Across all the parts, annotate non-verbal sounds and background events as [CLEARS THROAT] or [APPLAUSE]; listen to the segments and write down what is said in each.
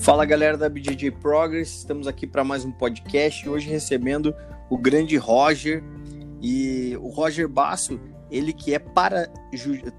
Fala galera da BJJ Progress, estamos aqui para mais um podcast. Hoje recebendo o grande Roger e o Roger Basso, ele que é para,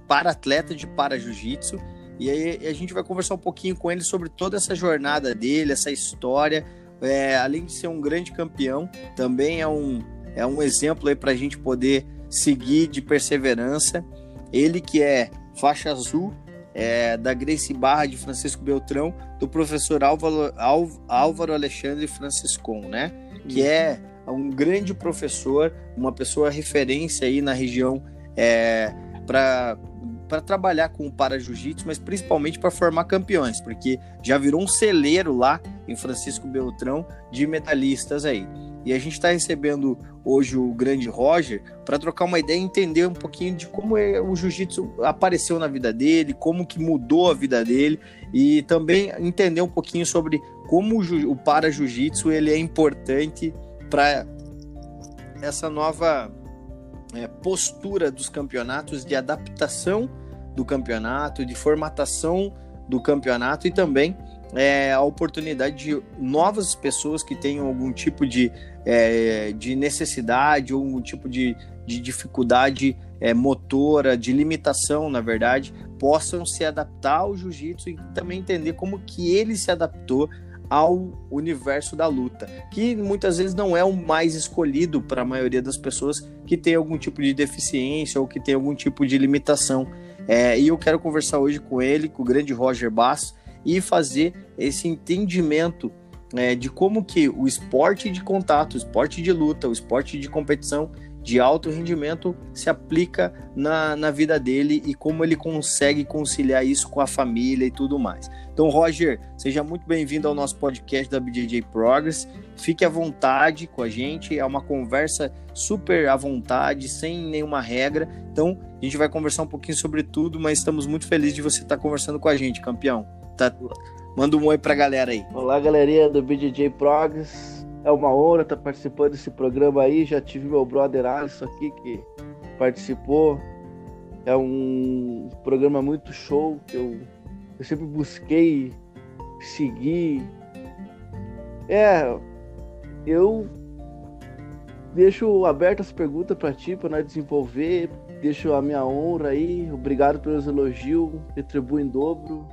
para atleta de para jiu-jitsu. E aí a gente vai conversar um pouquinho com ele sobre toda essa jornada dele, essa história. É, além de ser um grande campeão, também é um, é um exemplo aí para a gente poder seguir de perseverança. Ele que é faixa azul é, da Grace Barra de Francisco Beltrão, do professor Álvaro, Álvaro Alexandre Franciscon, né? Que é um grande professor, uma pessoa referência aí na região é, para para trabalhar com o para jiu-jitsu, mas principalmente para formar campeões, porque já virou um celeiro lá em Francisco Beltrão de medalhistas aí. E a gente está recebendo hoje o grande Roger para trocar uma ideia e entender um pouquinho de como é, o jiu-jitsu apareceu na vida dele, como que mudou a vida dele e também entender um pouquinho sobre como o, o para jiu-jitsu ele é importante para essa nova é, postura dos campeonatos de adaptação do campeonato, de formatação do campeonato e também é, a oportunidade de novas pessoas que tenham algum tipo de, é, de necessidade ou algum tipo de, de dificuldade é, motora, de limitação, na verdade, possam se adaptar ao jiu-jitsu e também entender como que ele se adaptou ao universo da luta, que muitas vezes não é o mais escolhido para a maioria das pessoas que tem algum tipo de deficiência ou que tem algum tipo de limitação. É, e eu quero conversar hoje com ele, com o grande Roger Bass, e fazer esse entendimento é, de como que o esporte de contato, o esporte de luta, o esporte de competição de alto rendimento se aplica na, na vida dele e como ele consegue conciliar isso com a família e tudo mais. Então, Roger, seja muito bem-vindo ao nosso podcast da BJJ Progress. Fique à vontade com a gente, é uma conversa super à vontade, sem nenhuma regra. Então, a gente vai conversar um pouquinho sobre tudo, mas estamos muito felizes de você estar conversando com a gente, campeão. Tá... Manda um oi pra galera aí. Olá, galerinha do BJJ Progress. É uma honra estar participando desse programa aí. Já tive meu brother Alisson aqui que participou. É um programa muito show que eu, eu sempre busquei seguir. É, eu deixo abertas as perguntas para ti, para nós desenvolver. Deixo a minha honra aí. Obrigado pelos elogios. Retribuo em dobro.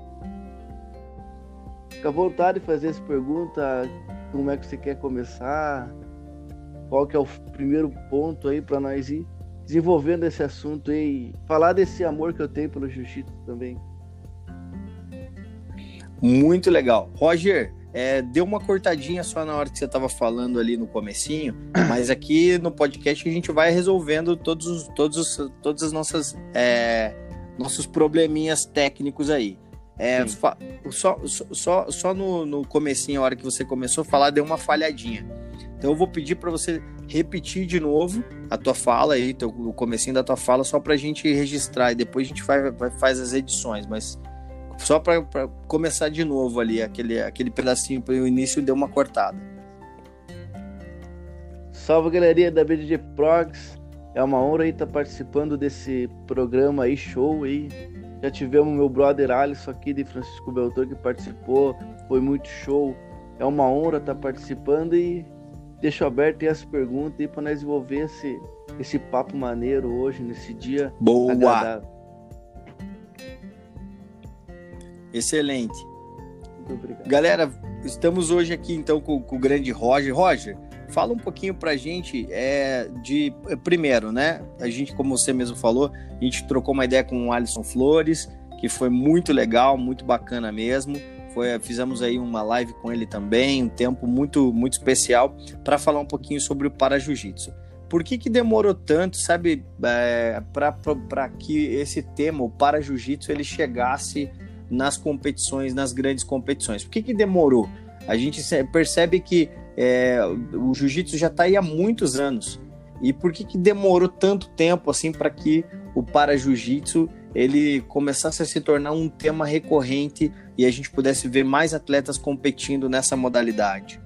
Fica à vontade de fazer essa pergunta como é que você quer começar, qual que é o primeiro ponto aí para nós ir desenvolvendo esse assunto e falar desse amor que eu tenho pelo jiu-jitsu também. Muito legal. Roger, é, deu uma cortadinha só na hora que você estava falando ali no comecinho, [CLEARS THROAT] mas aqui no podcast a gente vai resolvendo todos os, todos os, todas as nossas é, nossos probleminhas técnicos aí. É, só, só, só no, no comecinho, a hora que você começou a falar, deu uma falhadinha. Então eu vou pedir para você repetir de novo a tua fala aí, teu, o comecinho da tua fala, só para a gente registrar e depois a gente vai, vai faz as edições, mas só para começar de novo ali, aquele, aquele pedacinho para o início deu uma cortada. Salve galerinha da BDG Progs, é uma honra estar participando desse programa aí, show aí, já tivemos meu brother Alisson aqui de Francisco Beltrão que participou, foi muito show. É uma honra estar participando e deixo aberto aí as perguntas aí para nós desenvolver esse, esse papo maneiro hoje, nesse dia. Boa! Agradável. Excelente. Muito obrigado. Galera, estamos hoje aqui então com, com o grande Roger. Roger, Fala um pouquinho pra gente é, de. Primeiro, né? A gente, como você mesmo falou, a gente trocou uma ideia com o Alisson Flores, que foi muito legal, muito bacana mesmo. Foi, fizemos aí uma live com ele também, um tempo muito, muito especial, para falar um pouquinho sobre o para jiu-jitsu. Por que, que demorou tanto, sabe, é, para que esse tema, o para jiu-jitsu, ele chegasse nas competições, nas grandes competições? Por que, que demorou? A gente percebe que é, o jiu-jitsu já está aí há muitos anos. E por que, que demorou tanto tempo assim para que o para jiu-jitsu ele começasse a se tornar um tema recorrente e a gente pudesse ver mais atletas competindo nessa modalidade?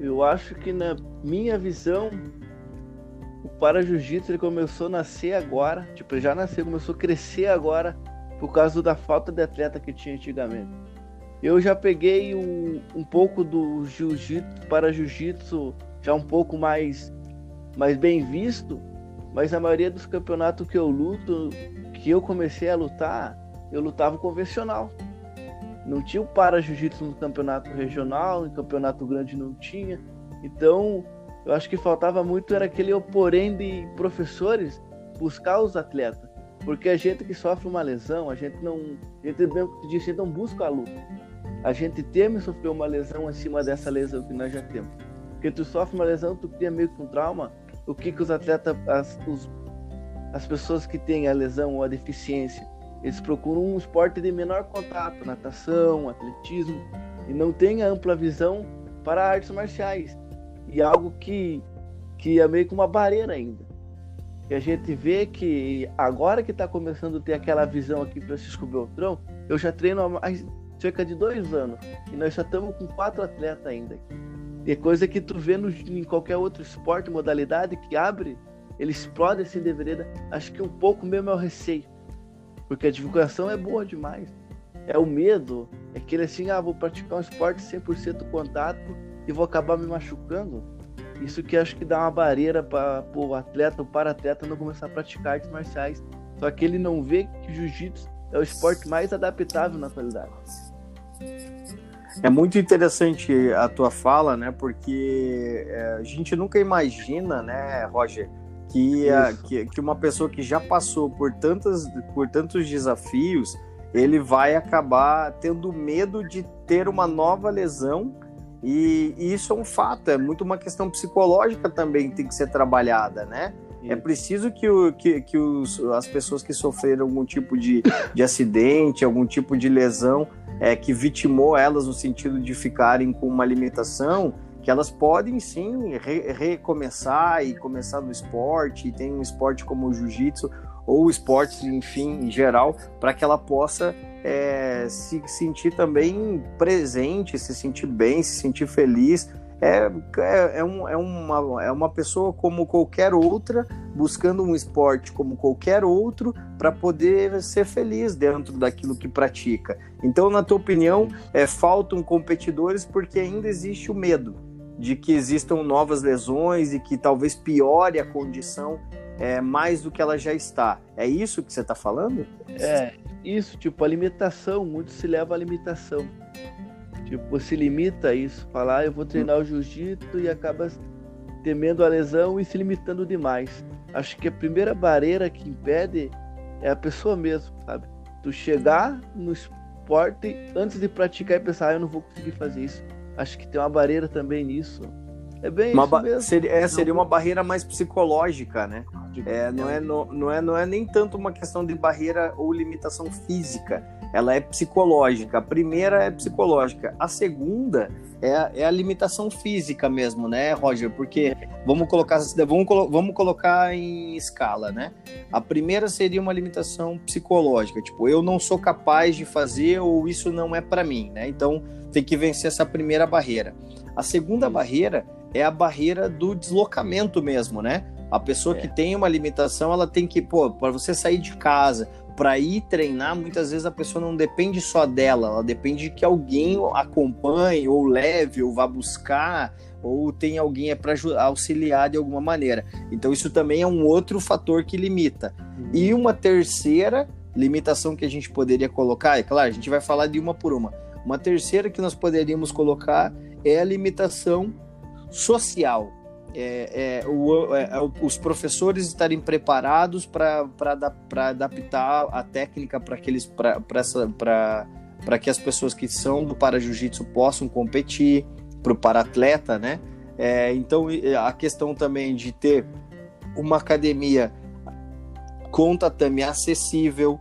Eu acho que na minha visão o para jiu-jitsu ele começou a nascer agora, tipo, já nasceu, começou a crescer agora por causa da falta de atleta que tinha antigamente. Eu já peguei um, um pouco do jiu-jitsu para jiu-jitsu já um pouco mais, mais bem visto, mas a maioria dos campeonatos que eu luto, que eu comecei a lutar, eu lutava convencional. Não tinha o para jiu-jitsu no campeonato regional, no campeonato grande não tinha. Então, eu acho que faltava muito era aquele porém de professores buscar os atletas. Porque a gente que sofre uma lesão, a gente não. A gente mesmo disse, não busca a luta. A gente teme sofrer uma lesão acima dessa lesão que nós já temos. Porque tu sofre uma lesão, tu cria meio que um trauma. O que, que os atletas, as, os, as pessoas que têm a lesão ou a deficiência, eles procuram um esporte de menor contato, natação, atletismo, e não tem ampla visão para artes marciais. E algo que, que é meio que uma barreira ainda. E a gente vê que agora que está começando a ter aquela visão aqui Francisco Beltrão, eu já treino há mais, cerca de dois anos. E nós já estamos com quatro atletas ainda. E coisa que tu vê no, em qualquer outro esporte, modalidade que abre, ele explode assim de vereda. Acho que um pouco mesmo é o receio. Porque a divulgação é boa demais. É o medo, é aquele assim, ah, vou praticar um esporte 100% contato e vou acabar me machucando. Isso que acho que dá uma barreira para o atleta, o para-atleta não começar a praticar artes marciais. Só que ele não vê que o jiu-jitsu é o esporte mais adaptável na atualidade. É muito interessante a tua fala, né? Porque é, a gente nunca imagina, né, Roger, que, a, que, que, uma pessoa que já passou por, tantas, por tantos desafios, ele vai acabar tendo medo de ter uma nova lesão. E, e isso é um fato, é muito uma questão psicológica também que tem que ser trabalhada, né? É preciso que, o, que, que os, as pessoas que sofreram algum tipo de, de acidente, algum tipo de lesão, é, que vitimou elas no sentido de ficarem com uma limitação, que elas podem sim re recomeçar e começar no esporte, e tem um esporte como o jiu-jitsu, ou esporte, enfim, em geral, para que ela possa é, se sentir também presente, se sentir bem, se sentir feliz é, é, é, um, é, uma, é uma pessoa como qualquer outra, buscando um esporte como qualquer outro, para poder ser feliz dentro daquilo que pratica. Então, na tua opinião, é, faltam competidores porque ainda existe o medo de que existam novas lesões e que talvez piore a condição é, mais do que ela já está. É isso que você está falando? É, isso, tipo, a limitação, muito se leva à limitação. Tipo, se limita a isso, falar, ah, eu vou treinar o jiu-jitsu e acaba temendo a lesão e se limitando demais. Acho que a primeira barreira que impede é a pessoa mesmo, sabe? Tu chegar no esporte antes de praticar e pensar, ah, eu não vou conseguir fazer isso. Acho que tem uma barreira também nisso. É bem uma isso mesmo. Seria, é, seria uma barreira mais psicológica, né? É, não, é, não, não, é, não é nem tanto uma questão de barreira ou limitação física, ela é psicológica. A primeira é psicológica, a segunda é, é a limitação física mesmo, né, Roger? Porque vamos colocar, vamos, vamos colocar em escala, né? A primeira seria uma limitação psicológica, tipo, eu não sou capaz de fazer ou isso não é para mim, né? Então tem que vencer essa primeira barreira. A segunda barreira é a barreira do deslocamento mesmo, né? A pessoa é. que tem uma limitação, ela tem que, pô, para você sair de casa, para ir treinar, muitas vezes a pessoa não depende só dela, ela depende de que alguém acompanhe, ou leve, ou vá buscar, ou tem alguém é para auxiliar de alguma maneira. Então isso também é um outro fator que limita. Uhum. E uma terceira limitação que a gente poderia colocar, é claro, a gente vai falar de uma por uma. Uma terceira que nós poderíamos colocar é a limitação social é, é, o, é, é os professores estarem preparados para adaptar a técnica para que as pessoas que são do para jiu-jitsu possam competir para o para atleta, né? É, então a questão também de ter uma academia com tatame acessível,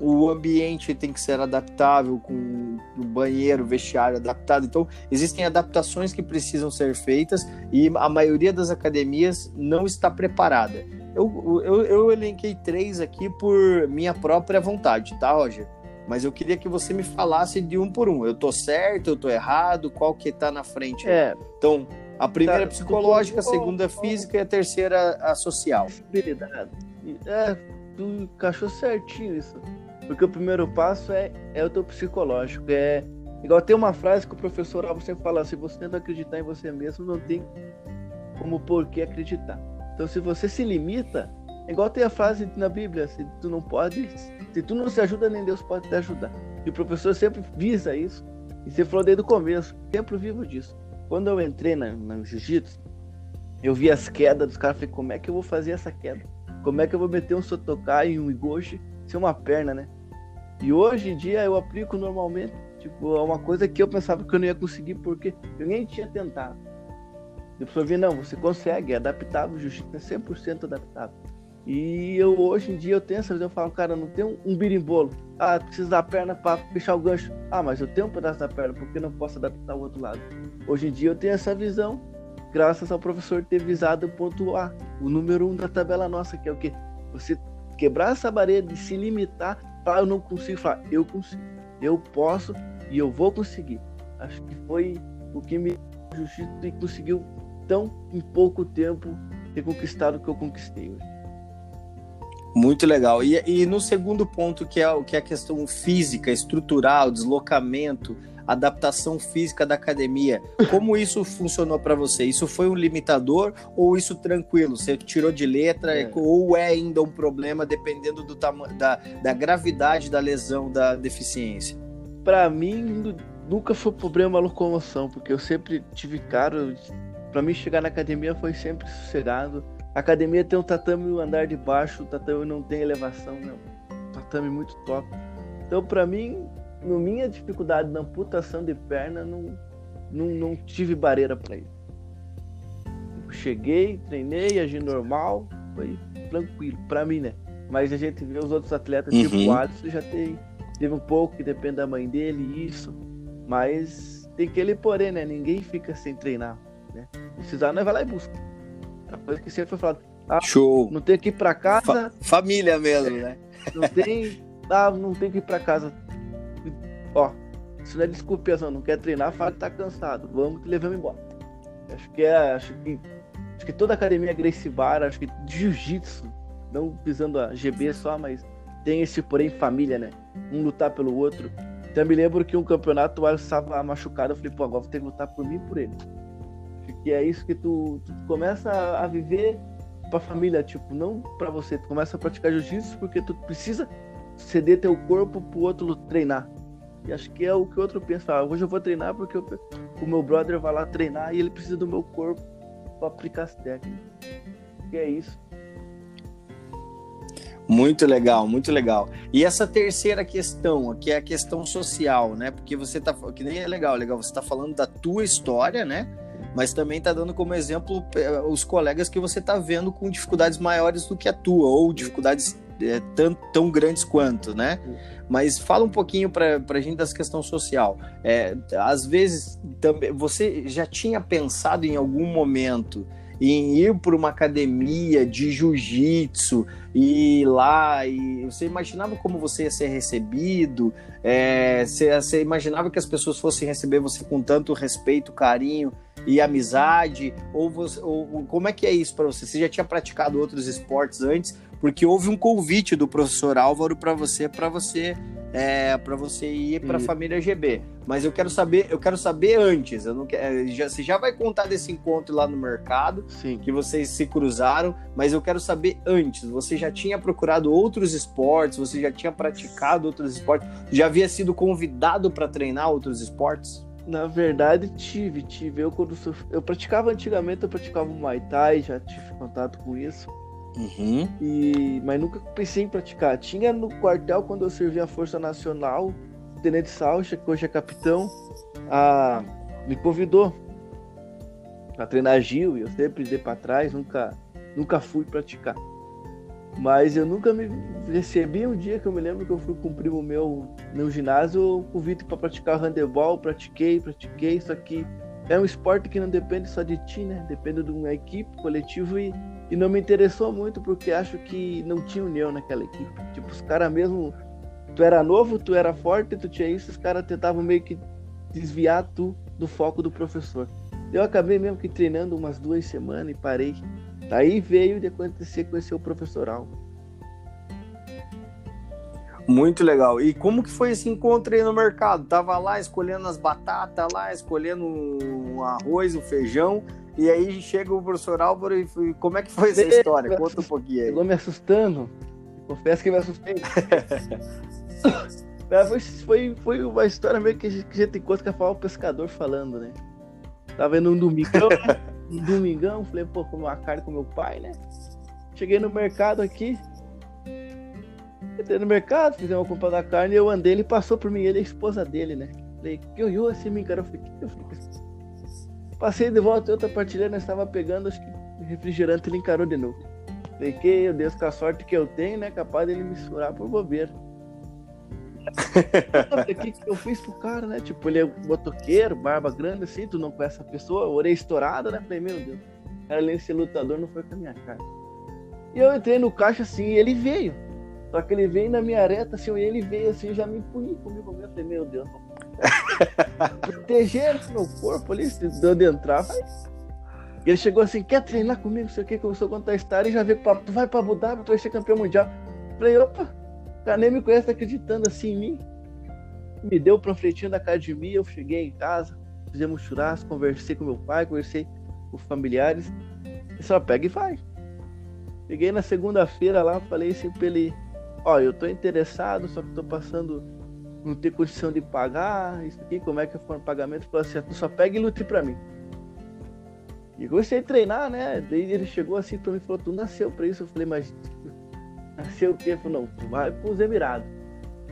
o ambiente tem que ser adaptável, com o banheiro, vestiário adaptado. Então, existem adaptações que precisam ser feitas e a maioria das academias não está preparada. Eu, eu, eu elenquei três aqui por minha própria vontade, tá, Roger? Mas eu queria que você me falasse de um por um. Eu tô certo, eu tô errado, qual que tá na frente? É. Então, a primeira é psicológica, a segunda é física e a terceira a social. É, tu encaixou certinho isso. Porque o primeiro passo é, é o teu psicológico, é Igual tem uma frase que o professor Alvo sempre fala: se você não acreditar em você mesmo, não tem como por que acreditar. Então, se você se limita, é igual tem a frase na Bíblia: se tu não pode, se tu não se ajuda, nem Deus pode te ajudar. E o professor sempre visa isso. E você falou desde o começo, sempre vivo disso. Quando eu entrei na, na jiu-jitsu, eu vi as quedas dos caras, falei, como é que eu vou fazer essa queda? Como é que eu vou meter um sotokai e um igoshi sem uma perna, né? E hoje em dia eu aplico normalmente. Tipo, é uma coisa que eu pensava que eu não ia conseguir porque eu nem tinha tentado. Depois eu vi, não, você consegue, é adaptável, jiu-jitsu é 100% adaptável. E eu hoje em dia eu tenho essa eu falo, cara, não tem um, birimbolo. Ah, preciso da perna para fechar o gancho. Ah, mas eu tenho um pedaço da perna, por que não posso adaptar o outro lado? Hoje em dia eu tenho essa visão, graças ao professor ter visado o ponto A, o número um da tabela nossa, que é o que? Você quebrar essa barreira de se limitar, eu não consigo falar, eu consigo eu posso e eu vou conseguir. Acho que foi o que me justiça e conseguiu tão em pouco tempo ter conquistado o que eu conquistei hoje. Muito legal. E, e no segundo ponto, que é, que é a questão física, estrutural, deslocamento, adaptação física da academia, como isso funcionou para você? Isso foi um limitador ou isso tranquilo? Você tirou de letra é. ou é ainda um problema dependendo do tamanho da, da gravidade da lesão, da deficiência? Para mim, nunca foi problema a locomoção, porque eu sempre tive caro. Para mim chegar na academia foi sempre sossegado. A academia tem um tatame no andar de baixo, o tatame não tem elevação, né? tatame muito top. Então, para mim, no minha dificuldade na amputação de perna, não, não, não tive barreira para isso. Cheguei, treinei, agi normal, foi tranquilo, para mim, né? Mas a gente vê os outros atletas, tipo uhum. tipo o Alisson, já tem, teve um pouco que depende da mãe dele, isso. Mas tem aquele porém, né? Ninguém fica sem treinar, né? Precisar, nós vai lá e busca. A coisa que sempre foi falado. Ah, Show. Não tem que ir pra casa. Fa família mesmo, né? Não tem. Ah, não tem que ir pra casa Ó, isso não é desculpa, não quer treinar, fala que tá cansado. Vamos que levamos embora. Acho que é. Acho que, acho que toda academia Gracie Bar, acho que jiu-jitsu, não pisando a GB só, mas tem esse porém família, né? Um lutar pelo outro. Então eu me lembro que um campeonato o Alisson estava machucado, eu falei, pô, agora vou ter que lutar por mim e por ele. Que é isso que tu, tu começa a viver pra família, tipo, não pra você. Tu começa a praticar jiu-jitsu porque tu precisa ceder teu corpo pro outro treinar. E acho que é o que outro pensa. Ah, hoje eu vou treinar porque eu, o meu brother vai lá treinar e ele precisa do meu corpo para aplicar as técnicas. E é isso. Muito legal, muito legal. E essa terceira questão, que é a questão social, né? Porque você tá, que nem é legal, legal, você tá falando da tua história, né? Mas também tá dando como exemplo eh, os colegas que você tá vendo com dificuldades maiores do que a tua ou dificuldades é, tão, tão grandes quanto, né? Mas fala um pouquinho para a gente dessa questão social. É, às vezes, também, você já tinha pensado em algum momento em ir para uma academia de jiu-jitsu e ir lá e você imaginava como você ia ser recebido? É, você, você imaginava que as pessoas fossem receber você com tanto respeito, carinho e amizade? Ou, você, ou como é que é isso para você? Você já tinha praticado outros esportes antes? Porque houve um convite do professor Álvaro para você, para você, é, para você ir para a família GB. Mas eu quero saber, eu quero saber antes. Eu não quero, é, já, você já vai contar desse encontro lá no mercado, Sim. que vocês se cruzaram, mas eu quero saber antes. Você já tinha procurado outros esportes? Você já tinha praticado outros esportes? Já havia sido convidado para treinar outros esportes? Na verdade, tive, tive. Eu quando eu praticava antigamente, eu praticava Muay Thai, já tive contato com isso. Uhum. E, mas nunca pensei em praticar. Tinha no quartel, quando eu servi a Força Nacional, o Tenente Salcha, que hoje é capitão, a, me convidou a treinar Gil e eu sempre dei para trás, nunca, nunca fui praticar. Mas eu nunca me recebi um dia que eu me lembro que eu fui com um primo meu no ginásio, o convite para praticar handebol, pratiquei, pratiquei, só que é um esporte que não depende só de ti, né? Depende de uma equipe, coletivo e e não me interessou muito porque acho que não tinha união naquela equipe. Tipo, os caras mesmo. Tu era novo, tu era forte, tu tinha isso, os caras tentavam meio que desviar tu do foco do professor. Eu acabei mesmo que treinando umas duas semanas e parei. Aí veio de acontecer conhecer o professor Alvo. Muito legal. E como que foi esse encontro aí no mercado? Tava lá escolhendo as batatas, lá escolhendo o arroz, o feijão, e aí chega o professor Álvaro e foi... como é que foi essa história? Conta um pouquinho aí. Chegou me assustando. Confesso que me assustei. [LAUGHS] foi, foi, foi uma história meio que a gente, que a gente encontra que é o pescador falando, né? Tava indo um domingão, né? [LAUGHS] um domingão, falei, pô, comer uma carne com meu pai, né? Cheguei no mercado aqui, Entrei no mercado, fizemos uma compra da carne, eu andei, ele passou por mim, ele é a esposa dele, né? Falei, que olhou assim, me encarou, falei, que eu fiz? Passei de volta, outra partilha, nós estava pegando, acho que refrigerante, ele encarou de novo. Falei, que Deus, com a sorte que eu tenho, né? Capaz dele me surar por bobeira. [LAUGHS] O que, que eu fiz pro cara, né? Tipo, ele é motoqueiro, barba grande assim, tu não conhece a pessoa, orelha estourada, né? Falei, meu Deus, cara, além de ser lutador, não foi com a minha cara. E eu entrei no caixa assim, e ele veio. Só que ele veio na minha reta, assim, e ele veio assim, já me puni comigo mesmo. Falei, meu Deus, proteger meu corpo ali, se de entrar, vai. Ele chegou assim, quer treinar comigo, sei o que, começou a contar a história e já veio pra, tu vai pra Abu Dhabi, tu vai ser campeão mundial. Falei, opa, o cara nem me conhece, tá acreditando assim em mim. Me deu o panfletinho da academia, eu cheguei em casa, fizemos churrasco, conversei com meu pai, conversei com familiares. E só pega e vai. Peguei na segunda-feira lá, falei assim pra ele, ó, eu tô interessado, só que tô passando, não ter condição de pagar, isso aqui, como é que foi o pagamento? Falou assim, tu só pega e lute pra mim. E comecei a treinar, né? Daí ele chegou assim pra mim e falou, tu nasceu pra isso? Eu falei, mas nasceu o quê? Ele não, tu vai pros Emirados.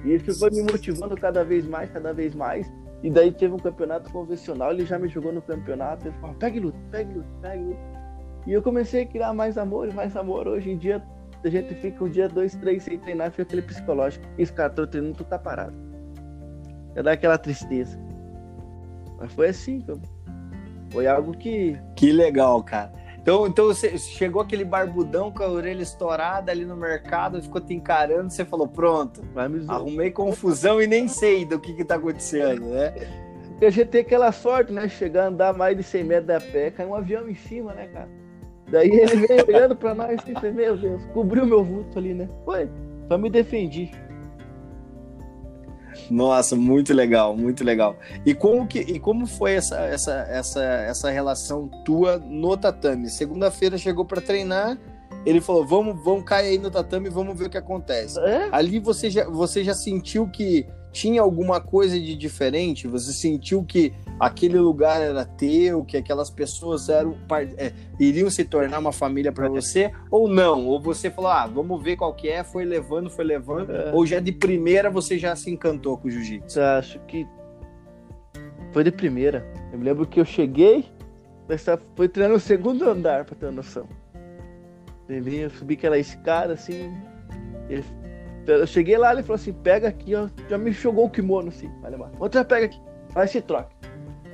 E isso foi me motivando cada vez mais, cada vez mais. E daí teve um campeonato convencional, ele já me jogou no campeonato, ele falou, pega e luta, pega e luta, pega e luta. E eu comecei a criar mais amor, mais amor. Hoje em dia a gente fica um dia, dois, três sem treinar, fica aquele psicológico. Esse cara, tô treinando, tu tá parado. Já dá aquela tristeza. Mas foi assim, foi algo que. Que legal, cara. Então, então você chegou aquele barbudão com a orelha estourada ali no mercado, ficou te encarando, você falou, pronto, arrumei confusão e nem sei do que que tá acontecendo, né? Porque a gente tem aquela sorte, né? Chegar a andar mais de 100 metros da pé, cai um avião em cima, né, cara? Daí ele veio olhando pra nós e disse, meu Deus, cobriu meu vulto ali, né? Foi, só me defendi. Nossa, muito legal, muito legal. E como que e como foi essa essa essa essa relação tua no tatame? Segunda-feira chegou para treinar, ele falou: "Vamos, vamos cair aí no tatame, vamos ver o que acontece". É? Ali você já você já sentiu que tinha alguma coisa de diferente? Você sentiu que aquele lugar era teu, que aquelas pessoas eram é, iriam se tornar uma família para você ou não? Ou você falou, ah, vamos ver qual que é, foi levando, foi levando, é. ou já de primeira você já se encantou com o jiu-jitsu? Acho que foi de primeira. Eu me lembro que eu cheguei, foi treinando no segundo andar, para ter uma noção. Eu subi aquela escada assim, eu cheguei lá, ele falou assim: pega aqui, ó. Já me jogou o kimono assim. Vai levar. Outra pega aqui, faz esse troque.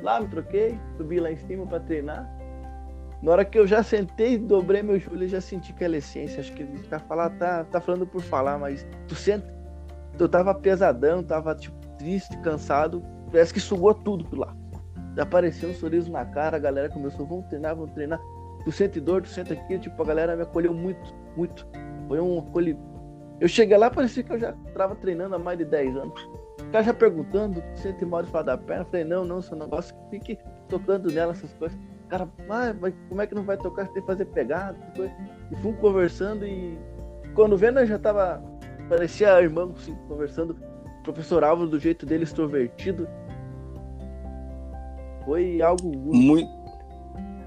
Lá me troquei, subi lá em cima para treinar. Na hora que eu já sentei, dobrei meu joelho, já senti aquela essência. Acho que tá, falar, tá, tá falando por falar, mas tu sente. Eu tava pesadão, tava tipo, triste, cansado. Parece que sugou tudo por lá. Apareceu um sorriso na cara, a galera começou, vamos treinar, vamos treinar. Tu sente dor, tu sente aqui, tipo, a galera me acolheu muito, muito. Foi um acolhimento eu cheguei lá, parecia que eu já estava treinando há mais de 10 anos. O cara já perguntando, sente mal de falar da perna? Eu falei, não, não, seu negócio fique tocando nela, essas coisas. O cara, ah, mas como é que não vai tocar? Tem que fazer pegada, E fomos conversando e quando vendo eu já tava, parecia irmão, assim, conversando. O professor Álvaro, do jeito dele, extrovertido. Foi algo muito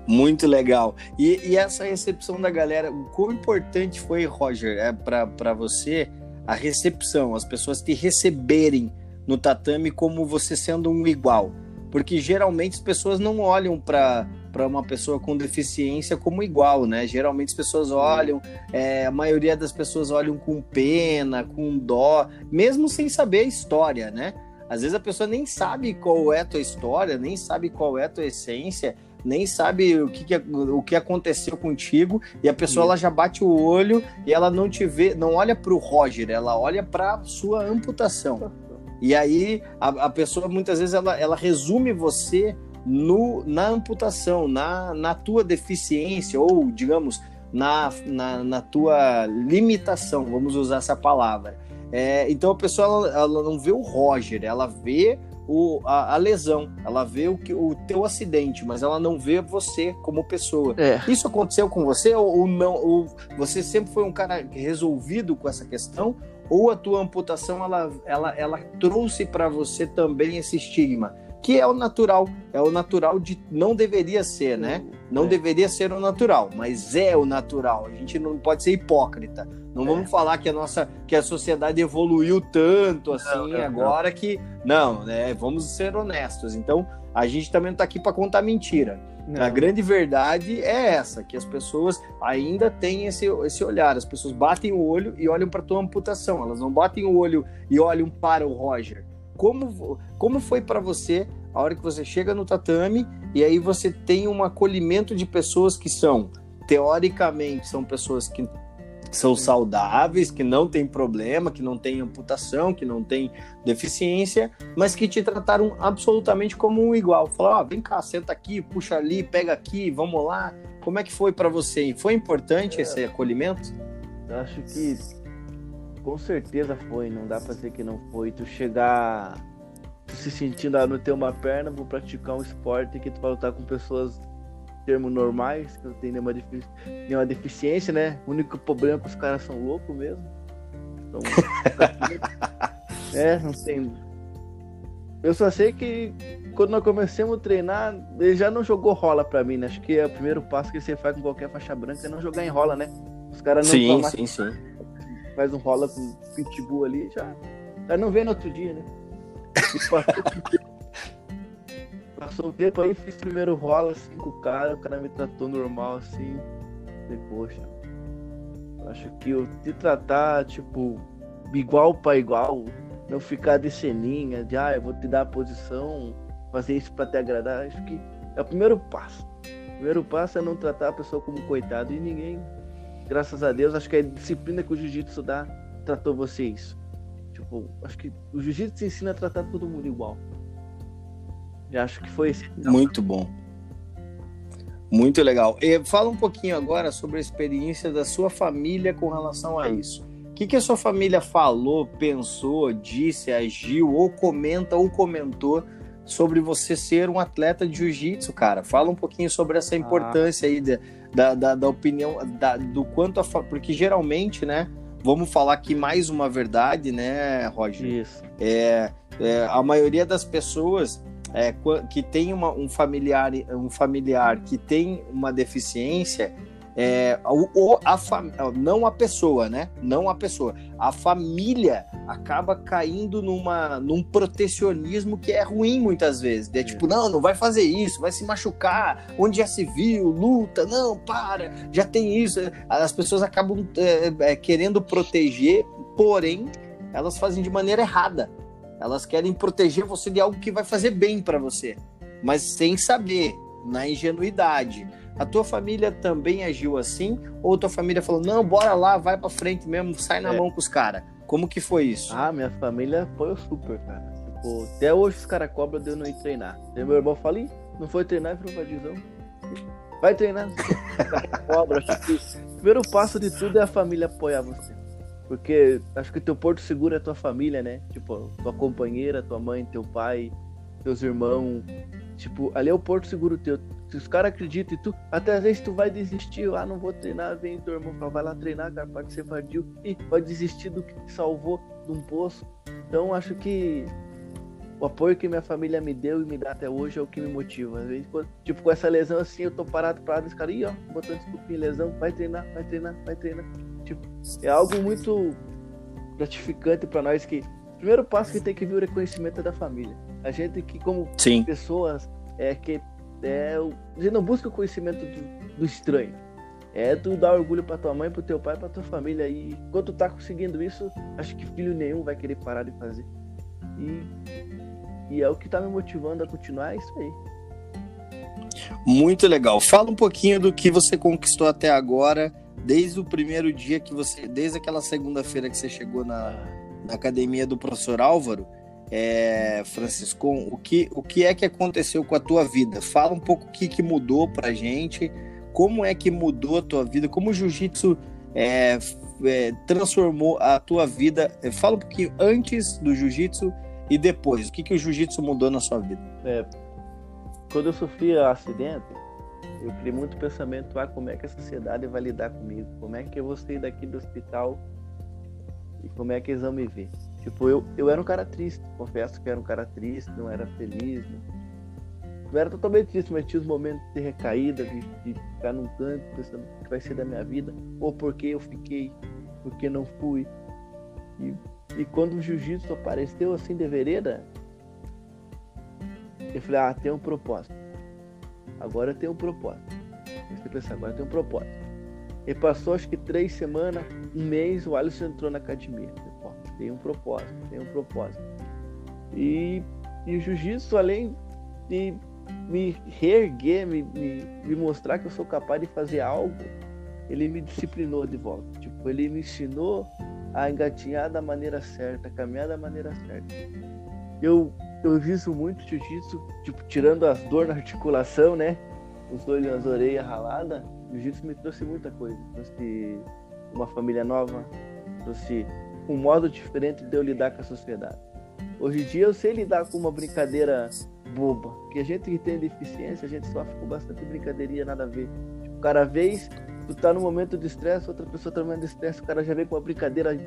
muito legal. E, e, essa recepção da galera, o quão importante foi, Roger, é, para você a recepção, as pessoas te receberem no tatame como você sendo um igual. Porque geralmente as pessoas não olham para uma pessoa com deficiência como igual, né? Geralmente as pessoas olham, é, a maioria das pessoas olham com pena, com dó, mesmo sem saber a história, né? Às vezes a pessoa nem sabe qual é a tua história, nem sabe qual é a tua essência, nem sabe o que, que, o que aconteceu contigo, e a pessoa ela já bate o olho e ela não te vê, não olha para o Roger, ela olha para sua amputação. E aí a, a, pessoa muitas vezes ela, ela resume você no, na amputação, na, na tua deficiência, ou digamos, na, na, na tua limitação, vamos usar essa palavra. É, então a pessoa ela, ela, não vê o Roger, ela vê o, a, a, lesão, ela vê o, o teu acidente, mas ela não vê você como pessoa. É. Isso aconteceu com você ou, ou não? Ou você sempre foi um cara resolvido com essa questão? Ou a tua amputação ela, ela, ela trouxe para você também esse estigma? Que é o natural, é o natural de não deveria ser, né? Não é. deveria ser o natural, mas é o natural. A gente não pode ser hipócrita. Não é. vamos falar que a nossa que a sociedade evoluiu tanto assim não, não, agora não. que não, né? Vamos ser honestos. Então, a gente também não está aqui para contar mentira. A grande verdade é essa, que as pessoas ainda têm esse, esse olhar. As pessoas batem o olho e olham para tua amputação. Elas não batem o olho e olham para o Roger. Como, como foi para você a hora que você chega no tatame e aí você tem um acolhimento de pessoas que são, teoricamente, são pessoas que são saudáveis, que não tem problema, que não tem amputação, que não tem deficiência, mas que te trataram absolutamente como um igual. Falaram, ah, vem cá, senta aqui, puxa ali, pega aqui, vamos lá. Como é que foi para você? Foi importante é, esse acolhimento? Eu acho que com certeza foi, não dá pra dizer que não foi. Tu chegar se sentindo, ah, não ter uma perna, vou praticar um esporte que tu vai lutar com pessoas termos normais, que não tem nenhuma, defici nenhuma deficiência, né? O único problema é que os caras são loucos mesmo. Então, é, não tem. Eu só sei que quando nós começamos a treinar, ele já não jogou rola pra mim, né? Acho que é o primeiro passo que você faz com qualquer faixa branca é não jogar em rola, né? Os caras não sim, sim, sim faz um rola com pitbull ali, já, já não vê no outro dia, né? Passou, um tempo aí, fiz primeiro rola assim com o cara, o cara me tratou normal assim. Falei, poxa, acho que eu te tratar, tipo, igual para igual, não ficar de ceninha, de ah, eu vou te dar a posição, fazer isso para te agradar, acho que é o primeiro passo. O primeiro passo é não tratar a pessoa como coitado e ninguém graças a Deus, acho que a disciplina que o jiu-jitsu dá tratou vocês. Tipo, acho que o jiu-jitsu ensina a tratar todo mundo igual. Já acho que foi esse. Muito bom. Muito legal. E fala um pouquinho agora sobre a experiência da sua família com relação a isso. O que, que a sua família falou, pensou, disse, agiu, ou comenta, ou comentou sobre você ser um atleta de jiu-jitsu, cara? Fala um pouquinho sobre essa ah. importância ah. aí de, da, da, da opinião, da, do quanto a. Porque geralmente, né? Vamos falar aqui mais uma verdade, né, Roger? Isso. É, é a maioria das pessoas é, que tem uma, um, familiar, um familiar que tem uma deficiência, é, a fam... não a pessoa, né? Não a pessoa. A família acaba caindo numa, num protecionismo que é ruim muitas vezes. É, é tipo, não, não vai fazer isso, vai se machucar, onde já se viu, luta, não, para, já tem isso. As pessoas acabam é, é, querendo proteger, porém, elas fazem de maneira errada. Elas querem proteger você de algo que vai fazer bem para você, mas sem saber, na ingenuidade. A tua família também agiu assim? Ou tua família falou, não, bora lá, vai pra frente mesmo, sai na é. mão com os caras? Como que foi isso? Ah, minha família apoiou super, cara. Tipo, até hoje os caras cobram de eu não ir treinar. E meu irmão fala, não foi treinar e virou vadizão. Vai treinar. [LAUGHS] cobra. Acho que o primeiro passo de tudo é a família apoiar você. Porque acho que teu porto seguro é tua família, né? Tipo, tua companheira, tua mãe, teu pai, teus irmãos. Tipo, ali é o porto seguro teu. Se os caras acreditam e tu, até às vezes tu vai desistir, ah, não vou treinar, vem teu irmão fala, vai lá treinar, cara, pode ser vadio, e vai desistir do que te salvou de um poço. Então acho que o apoio que minha família me deu e me dá até hoje é o que me motiva. Às vezes, quando, tipo, com essa lesão assim, eu tô parado, parado, os caras, ih, ó, botando desculpinha, lesão, vai treinar, vai treinar, vai treinar. Tipo, é algo muito gratificante para nós que o primeiro passo que tem que vir o reconhecimento é da família. A gente que como Sim. pessoas é que é, a gente não busca o conhecimento do, do estranho. É tu dar orgulho para tua mãe, pro teu pai, pra tua família. E quando tu tá conseguindo isso, acho que filho nenhum vai querer parar de fazer. E, e é o que tá me motivando a continuar, é isso aí. Muito legal. Fala um pouquinho do que você conquistou até agora, desde o primeiro dia que você. Desde aquela segunda-feira que você chegou na, na academia do professor Álvaro é, Francisco, o que, o que é que aconteceu com a tua vida? Fala um pouco o que, que mudou pra gente, como é que mudou a tua vida, como o jiu-jitsu é, é, transformou a tua vida? É, fala um pouquinho antes do jiu-jitsu e depois. O que, que o jiu-jitsu mudou na sua vida? É, quando eu sofri acidente, eu criei muito pensamento, ah, como é que a sociedade vai lidar comigo? Como é que eu vou sair daqui do hospital e como é que eles vão me ver? Tipo, eu, eu era um cara triste, confesso que era um cara triste, não era feliz, não era totalmente triste, mas tinha os momentos de recaída, de, de ficar num canto pensando o que vai ser da minha vida, ou por que eu fiquei, por que não fui. E, e quando o jiu-jitsu apareceu assim de vereda, eu falei, ah, tem um propósito. Agora eu tenho um propósito. Você pensa, agora tem um propósito. E passou acho que três semanas, um mês, o Alisson entrou na academia. Tem um propósito, tem um propósito. E, e o jiu-jitsu, além de me reerguer, me, me, me, mostrar que eu sou capaz de fazer algo, ele me disciplinou de volta. Tipo, ele me ensinou a engatinhar da maneira certa, a caminhar da maneira certa. Eu, eu visto muito jiu-jitsu, tipo, tirando as dores na articulação, né? Os dois nas orelhas raladas, jiu-jitsu me trouxe muita coisa. Trouxe uma família nova, trouxe um modo diferente de eu lidar com a sociedade. Hoje em dia eu sei lidar com uma brincadeira boba. Que a gente que tem deficiência, a gente sofre com bastante brincadeirinha, nada a ver. Tipo, cada vez tu tá num momento de estresse, outra pessoa tá num momento de estresse, o cara já vem com uma brincadeira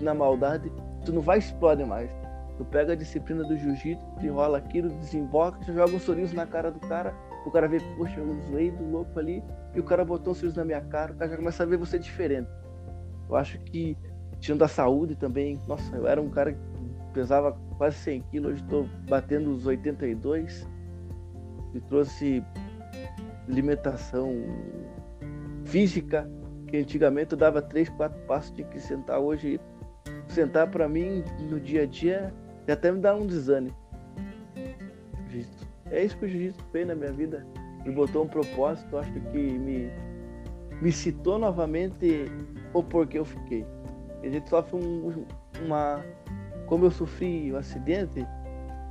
na maldade, tu não vai explodir mais. Tu pega a disciplina do jiu-jitsu, enrola aquilo, desemboca, já joga um sorriso na cara do cara, o cara vê, poxa, eu zoei do louco ali, e o cara botou um sorriso na minha cara, o cara já começa a ver você diferente. Eu acho que, tirando a saúde também, nossa, eu era um cara que pesava quase 100 quilos, hoje estou batendo os 82. Me trouxe alimentação física, que antigamente eu dava 3, 4 passos, tinha que sentar. Hoje, sentar para mim no dia a dia, até me dá um desânimo. É isso que o jiu-jitsu fez na minha vida. Me botou um propósito, acho que me, me citou novamente o porquê eu fiquei. A gente sofre um, uma como eu sofri um acidente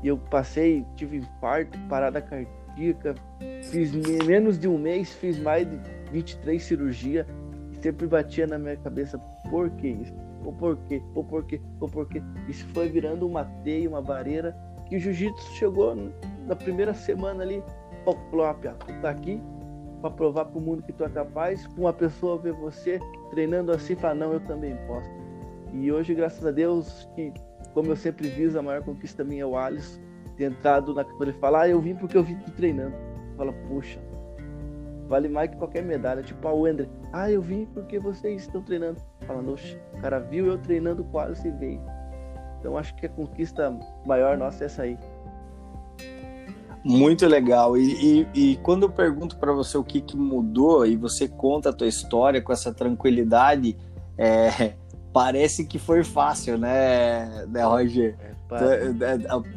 e eu passei, tive infarto, parada cardíaca, fiz menos de um mês, fiz mais de 23 cirurgias e sempre batia na minha cabeça por que isso? O porquê? O porquê? O porquê? Isso foi virando uma teia, uma barreira que o jiu-jitsu chegou na primeira semana ali, ah, tu tá aqui para provar para o mundo que tu é capaz, uma pessoa ver você treinando assim, fala, não, eu também posso. E hoje, graças a Deus, que como eu sempre viso, a maior conquista minha é o Alisson ter entrado na ele fala, ah, eu vim porque eu vim treinando. Fala, puxa, vale mais que qualquer medalha. Tipo a Wender, ah, eu vim porque vocês estão treinando. Fala, oxe, o cara viu eu treinando Alisson e veio. Então acho que a conquista maior nossa é essa aí. Muito legal. E, e, e quando eu pergunto para você o que, que mudou e você conta a tua história com essa tranquilidade, é, parece que foi fácil, né, né Roger? É,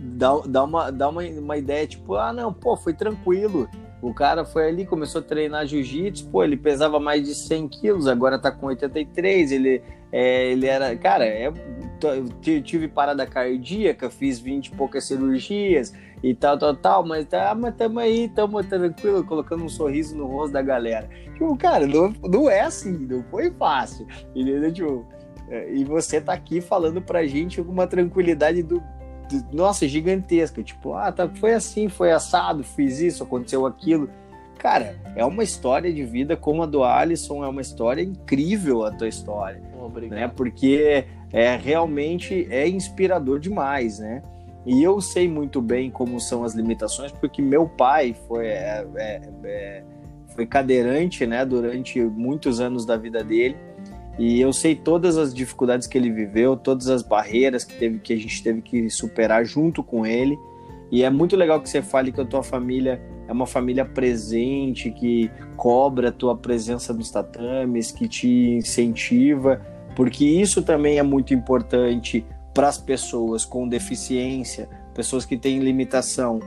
dá, dá, uma, dá uma, uma ideia, tipo, ah, não, pô, foi tranquilo. O cara foi ali, começou a treinar jiu-jitsu, pô, ele pesava mais de 100 quilos, agora tá com 83, ele, é, ele era... Cara, é, eu tive parada cardíaca, fiz 20 e poucas cirurgias e tal, tal, tal, mas, tá, mas tamo aí, tamo tranquilo, colocando um sorriso no rosto da galera. Tipo, cara, não, não é assim, não foi fácil, entendeu? Tipo, é, e você tá aqui falando pra gente com uma tranquilidade do, do, nossa, gigantesca. Tipo, ah, tá, foi assim, foi assado, fiz isso, aconteceu aquilo. Cara, é uma história de vida como a do Alisson, é uma história incrível a tua história. Obrigado. Né? Porque é realmente é inspirador demais, né? E eu sei muito bem como são as limitações, porque meu pai foi, é, é, é, foi cadeirante né, durante muitos anos da vida dele. E eu sei todas as dificuldades que ele viveu, todas as barreiras que, teve, que a gente teve que superar junto com ele. E é muito legal que você fale que a tua família é uma família presente, que cobra a tua presença nos tatames, que te incentiva, porque isso também é muito importante para as pessoas com deficiência, pessoas que têm limitação,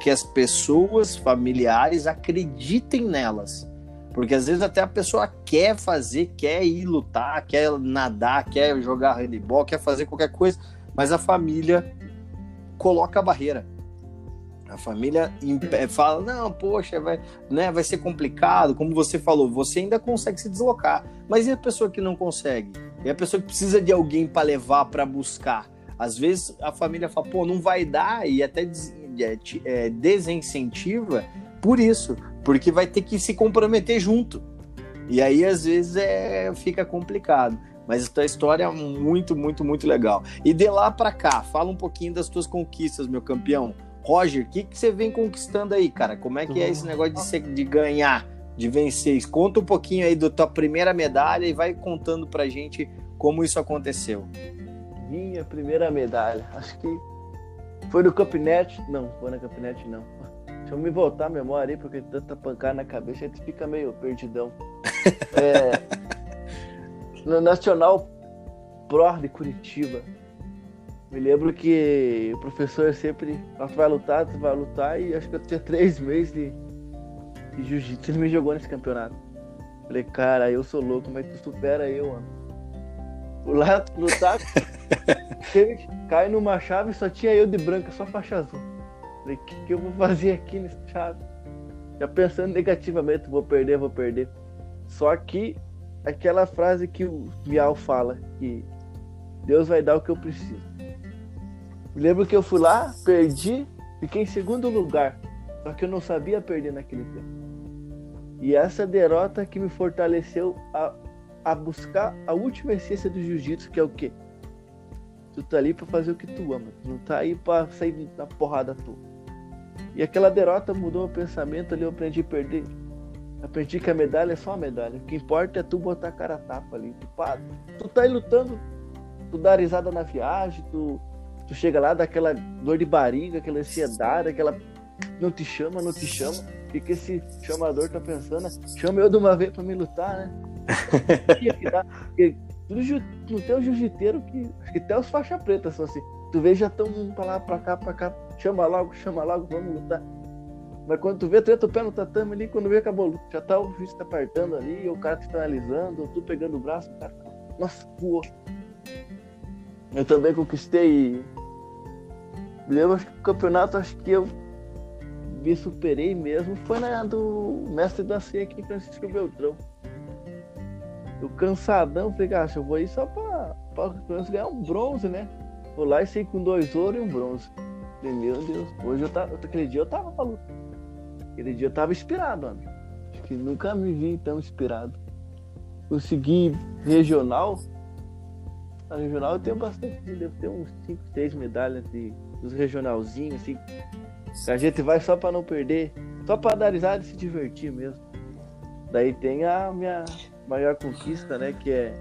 que as pessoas familiares acreditem nelas porque às vezes até a pessoa quer fazer, quer ir lutar, quer nadar, quer jogar handebol, quer fazer qualquer coisa, mas a família coloca a barreira. A família fala: não, poxa, vai, né, vai ser complicado. Como você falou, você ainda consegue se deslocar. Mas e a pessoa que não consegue? E a pessoa que precisa de alguém para levar, para buscar. Às vezes a família fala, pô, não vai dar, e até é, é, desincentiva por isso, porque vai ter que se comprometer junto. E aí, às vezes, é, fica complicado. Mas tua história é muito, muito, muito legal. E de lá para cá, fala um pouquinho das tuas conquistas, meu campeão. Roger, o que, que você vem conquistando aí, cara? Como é que é esse negócio de, ser, de ganhar, de vencer? Conta um pouquinho aí da tua primeira medalha e vai contando pra gente como isso aconteceu. Minha primeira medalha, acho que foi no Campinete. Não, foi na Campinete não. Deixa eu me voltar a memória aí, porque tanta pancada na cabeça, a gente fica meio perdidão. [LAUGHS] é, no Nacional Pro de Curitiba. Me lembro que o professor sempre, ah, tu vai lutar, tu vai lutar, e acho que eu tinha três meses de, de jiu-jitsu, ele me jogou nesse campeonato. Falei, cara, eu sou louco, mas tu supera eu, mano. Lá, lutar, [LAUGHS] cai numa chave só tinha eu de branca, só faixa azul. Falei, o que, que eu vou fazer aqui nessa chave? Já pensando negativamente, vou perder, vou perder. Só que aquela frase que o Miau fala, que Deus vai dar o que eu preciso. Lembro que eu fui lá, perdi, fiquei em segundo lugar. Só que eu não sabia perder naquele tempo. E essa derrota que me fortaleceu a, a buscar a última essência do jiu-jitsu, que é o quê? Tu tá ali pra fazer o que tu ama. Tu não tá aí pra sair na porrada tua. E aquela derrota mudou o pensamento ali, eu aprendi a perder Aprendi que a medalha é só a medalha. O que importa é tu botar a cara a tapa ali. Tu, pá, tu tá aí lutando, tu dá risada na viagem, tu, tu chega lá, dá aquela dor de barriga, aquela ansiedade, aquela. Não te chama, não te chama. O que, que esse chamador tá pensando? Chama eu de uma vez pra me lutar, né? [LAUGHS] Porque tudo não tem um jiu-jiteiro que. Que até os faixa preta são assim. Tu vê já estão pra lá, pra cá, pra cá. Chama logo, chama logo, vamos lutar. Mas quando tu vê, tu entra o pé no tatame ali, quando vê, acabou. Já tá o juiz tá apertando ali, o cara te finalizando, tu pegando o braço, o cara. Nossa, voou. Eu também conquistei. Lembro, acho que o campeonato, acho que eu me superei mesmo, foi na do mestre da ceia aqui, Francisco Beltrão. Eu cansadão, falei, cara, eu vou ir só pra, pra ganhar um bronze, né? Vou lá e saí com dois ouro e um bronze. Falei, meu Deus, hoje eu tava, aquele dia eu tava pra lutar. Aquele dia eu tava inspirado, mano. Acho que nunca me vi tão inspirado. Consegui regional. A regional eu tenho bastante, devo ter uns 5, 6 medalhas de, dos regionalzinhos, assim. A gente vai só para não perder, só para dar risada e se divertir mesmo. Daí tem a minha maior conquista, né? Que é,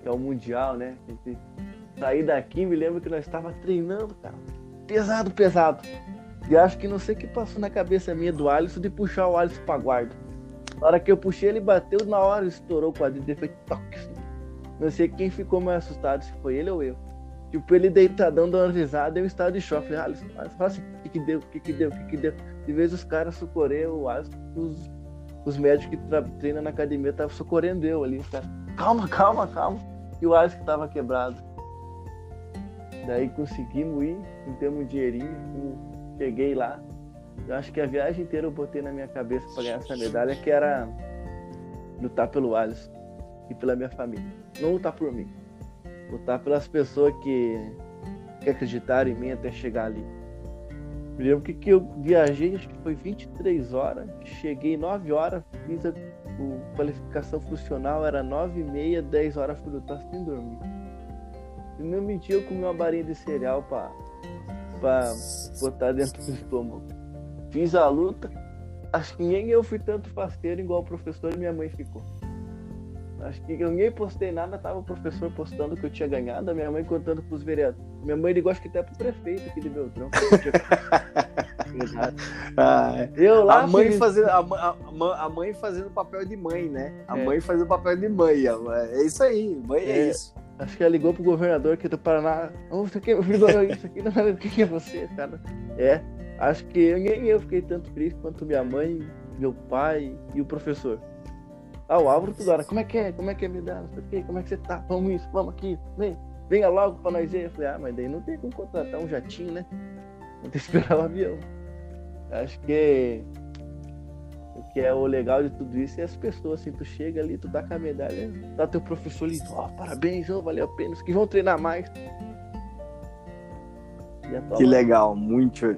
que é o Mundial, né? A gente sair daqui, me lembro que nós estava treinando, cara. Pesado, pesado. E acho que não sei o que passou na cabeça minha do Alisson de puxar o Alisson pra guarda. Na hora que eu puxei, ele bateu, na hora estourou o quadril dele, foi toque. Assim. Não sei quem ficou mais assustado, se foi ele ou eu. Tipo, ele deitadão dando risada, eu estava de choque. Falei, Alisson, fala assim, o que que deu, o que que deu, o que que deu. De vez os caras socorreram o Alisson, os, os médicos que treinam na academia estavam socorrendo eu ali, cara. Calma, calma, calma. E o Alisson que tava quebrado. Daí conseguimos ir, juntamos um dinheirinho, Cheguei lá. Eu acho que a viagem inteira eu botei na minha cabeça para ganhar essa medalha, que era lutar pelo Alisson e pela minha família. Não lutar por mim. Lutar pelas pessoas que, que acreditaram em mim até chegar ali. Me lembro que, que eu viajei, acho que foi 23 horas, cheguei 9 horas, fiz a, a qualificação funcional, era 9 e meia, 10 horas fui lutar sem dormir. E não mentir, eu comi uma barinha de cereal para pra botar dentro do estômago. Fiz a luta. Acho que nem eu fui tanto faceiro igual o professor e minha mãe ficou. Acho que eu nem postei nada, tava o professor postando que eu tinha ganhado, a minha mãe contando pros vereadores. Minha mãe ligou, acho que até pro prefeito aqui de Beltrão. [LAUGHS] [LAUGHS] ah, é. eu lá. A mãe, fazendo, a, a, a, mãe fazendo papel de mãe, né? A é. mãe fazendo papel de mãe. É isso aí, mãe é, é isso. Acho que ela ligou pro governador aqui do Paraná. Oh, isso aqui, isso aqui não é que é você, cara. É, acho que nem eu fiquei tanto triste quanto minha mãe, meu pai e o professor. Ah, o Álvaro toda hora, como é que é? Como é que é me dar? Não sei o como é que você tá? Vamos isso, vamos aqui, vem, venha logo pra nós ir. Eu falei, ah, mas daí não tem como contratar um jatinho, né? Vou ter que esperar o avião. Acho que o que é o legal de tudo isso é as pessoas, assim, tu chega ali, tu dá com a medalha, dá teu professor ali, ó, oh, parabéns, oh, valeu a pena, os que vão treinar mais. Que legal, muito,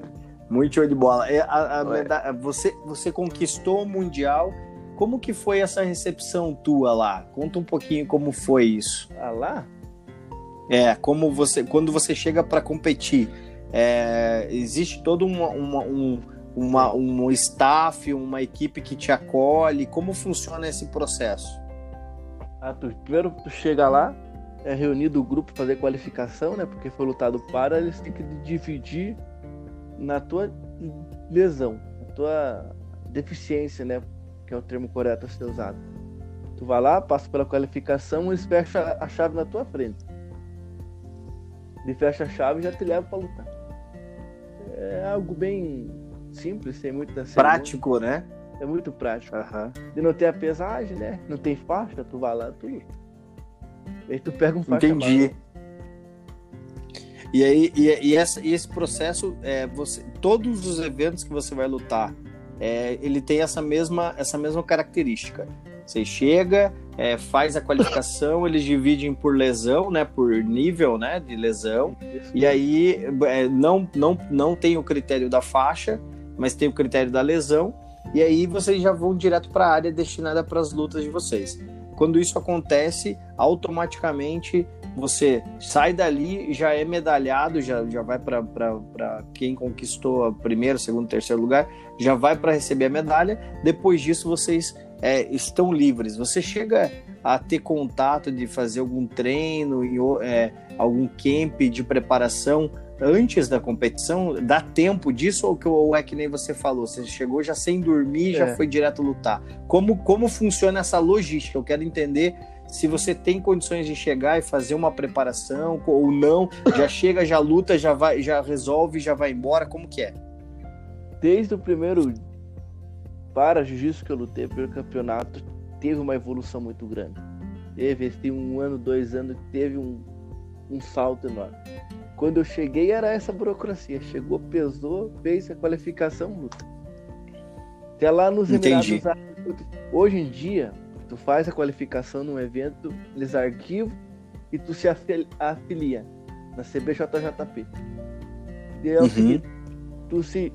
muito show de bola. É, a, a medalha, você, você conquistou o Mundial, como que foi essa recepção tua lá? Conta um pouquinho como foi isso. Ah, lá? É, como você, quando você chega para competir, é, existe todo uma, uma, um, uma, um staff, uma equipe que te acolhe? Como funciona esse processo? Ah, tu, primeiro tu chega lá, é reunido o grupo fazer qualificação, né? Porque foi lutado para, eles têm que dividir na tua lesão, na tua deficiência, né? Que é o termo correto a ser usado. Tu vai lá, passa pela qualificação, eles fecham a chave na tua frente ele fecha a chave e já te leva para lutar. É algo bem simples, sem muita Prático, né? É muito prático. Uhum. E não tem a pesagem, né? Não tem faixa, tu vai lá, tu. Aí tu pega um faixa Entendi. E aí, e, e, essa, e esse processo, é, você, todos os eventos que você vai lutar, é, ele tem essa mesma, essa mesma característica. Você chega, é, faz a qualificação, [LAUGHS] eles dividem por lesão, né? Por nível, né? De lesão. E aí é, não, não, não tem o critério da faixa, mas tem o critério da lesão. E aí vocês já vão direto para a área destinada para as lutas de vocês. Quando isso acontece, automaticamente você sai dali, já é medalhado, já, já vai para quem conquistou o primeiro, segundo, terceiro lugar, já vai para receber a medalha. Depois disso, vocês é, estão livres. Você chega a ter contato de fazer algum treino, é, algum camp de preparação antes da competição? Dá tempo disso ou, que, ou é que nem você falou? Você chegou já sem dormir, é. já foi direto lutar. Como, como funciona essa logística? Eu quero entender se você tem condições de chegar e fazer uma preparação ou não, já [LAUGHS] chega, já luta, já vai, já resolve, já vai embora, como que é? Desde o primeiro para jiu-jitsu que eu lutei pelo campeonato, teve uma evolução muito grande. Teve, esse um ano, dois anos, teve um, um salto enorme. Quando eu cheguei era essa burocracia. Chegou, pesou, fez a qualificação, luta. Até lá nos Emirados Hoje em dia, tu faz a qualificação num evento, eles arquivam e tu se afilia na CBJJP. E é o uhum. seguinte, tu se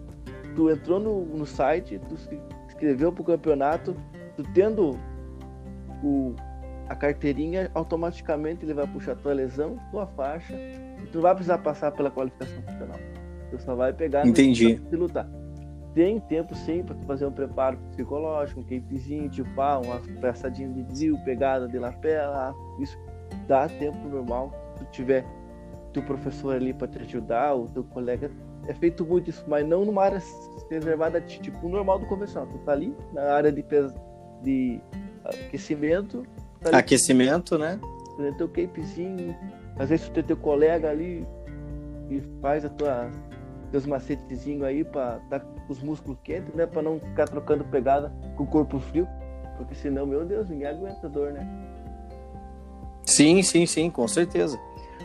tu entrou no, no site, tu se inscreveu pro campeonato, tu tendo o, a carteirinha, automaticamente ele vai puxar tua lesão, tua faixa, tu não vai precisar passar pela qualificação profissional. Tu só vai pegar Entendi. e lutar. Tem tempo sim para fazer um preparo psicológico, um capezinho, tipo, ah, uma peçadinha de desvio, pegada de lapela, isso dá tempo normal. Se tu tiver teu professor ali para te ajudar, o teu colega, é feito muito isso, mas não numa área reservada tipo normal do convencional. Tu tá ali na área de, de aquecimento. Tá aquecimento, né? Tu tem teu capezinho, às vezes tu teu colega ali e faz a tua teus macetezinhos aí para tá com os músculos quentes, né? Para não ficar trocando pegada com o corpo frio. Porque senão, meu Deus, ninguém aguenta dor, né? Sim, sim, sim, com certeza.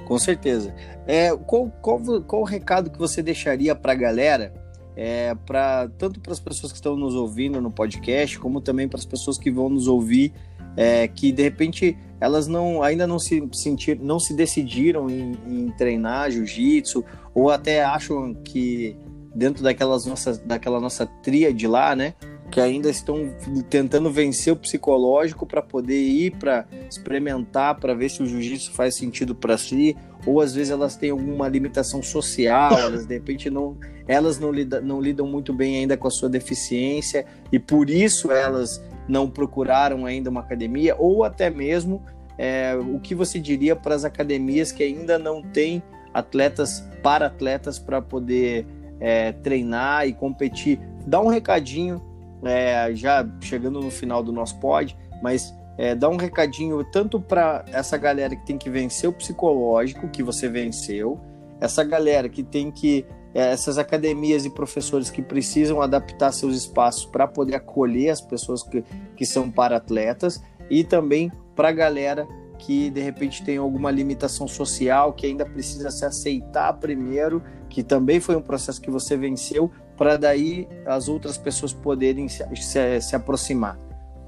Com certeza. É, qual, qual, qual o recado que você deixaria para a galera é, para tanto para as pessoas que estão nos ouvindo no podcast, como também para as pessoas que vão nos ouvir, é, que de repente elas não ainda não se sentir, não se decidiram em, em treinar jiu-jitsu ou até acham que dentro daquelas nossas, daquela nossa tríade lá, né? Que ainda estão tentando vencer o psicológico para poder ir para experimentar, para ver se o jiu-jitsu faz sentido para si, ou às vezes elas têm alguma limitação social, [LAUGHS] elas de repente não, elas não, lida, não lidam muito bem ainda com a sua deficiência e por isso elas não procuraram ainda uma academia, ou até mesmo é, o que você diria para as academias que ainda não têm atletas para atletas para poder é, treinar e competir. Dá um recadinho, é, já chegando no final do nosso pod, mas é, dá um recadinho tanto para essa galera que tem que vencer o psicológico, que você venceu, essa galera que tem que. É, essas academias e professores que precisam adaptar seus espaços para poder acolher as pessoas que, que são para-atletas, e também para a galera que de repente tem alguma limitação social, que ainda precisa se aceitar primeiro, que também foi um processo que você venceu, para daí as outras pessoas poderem se, se, se aproximar.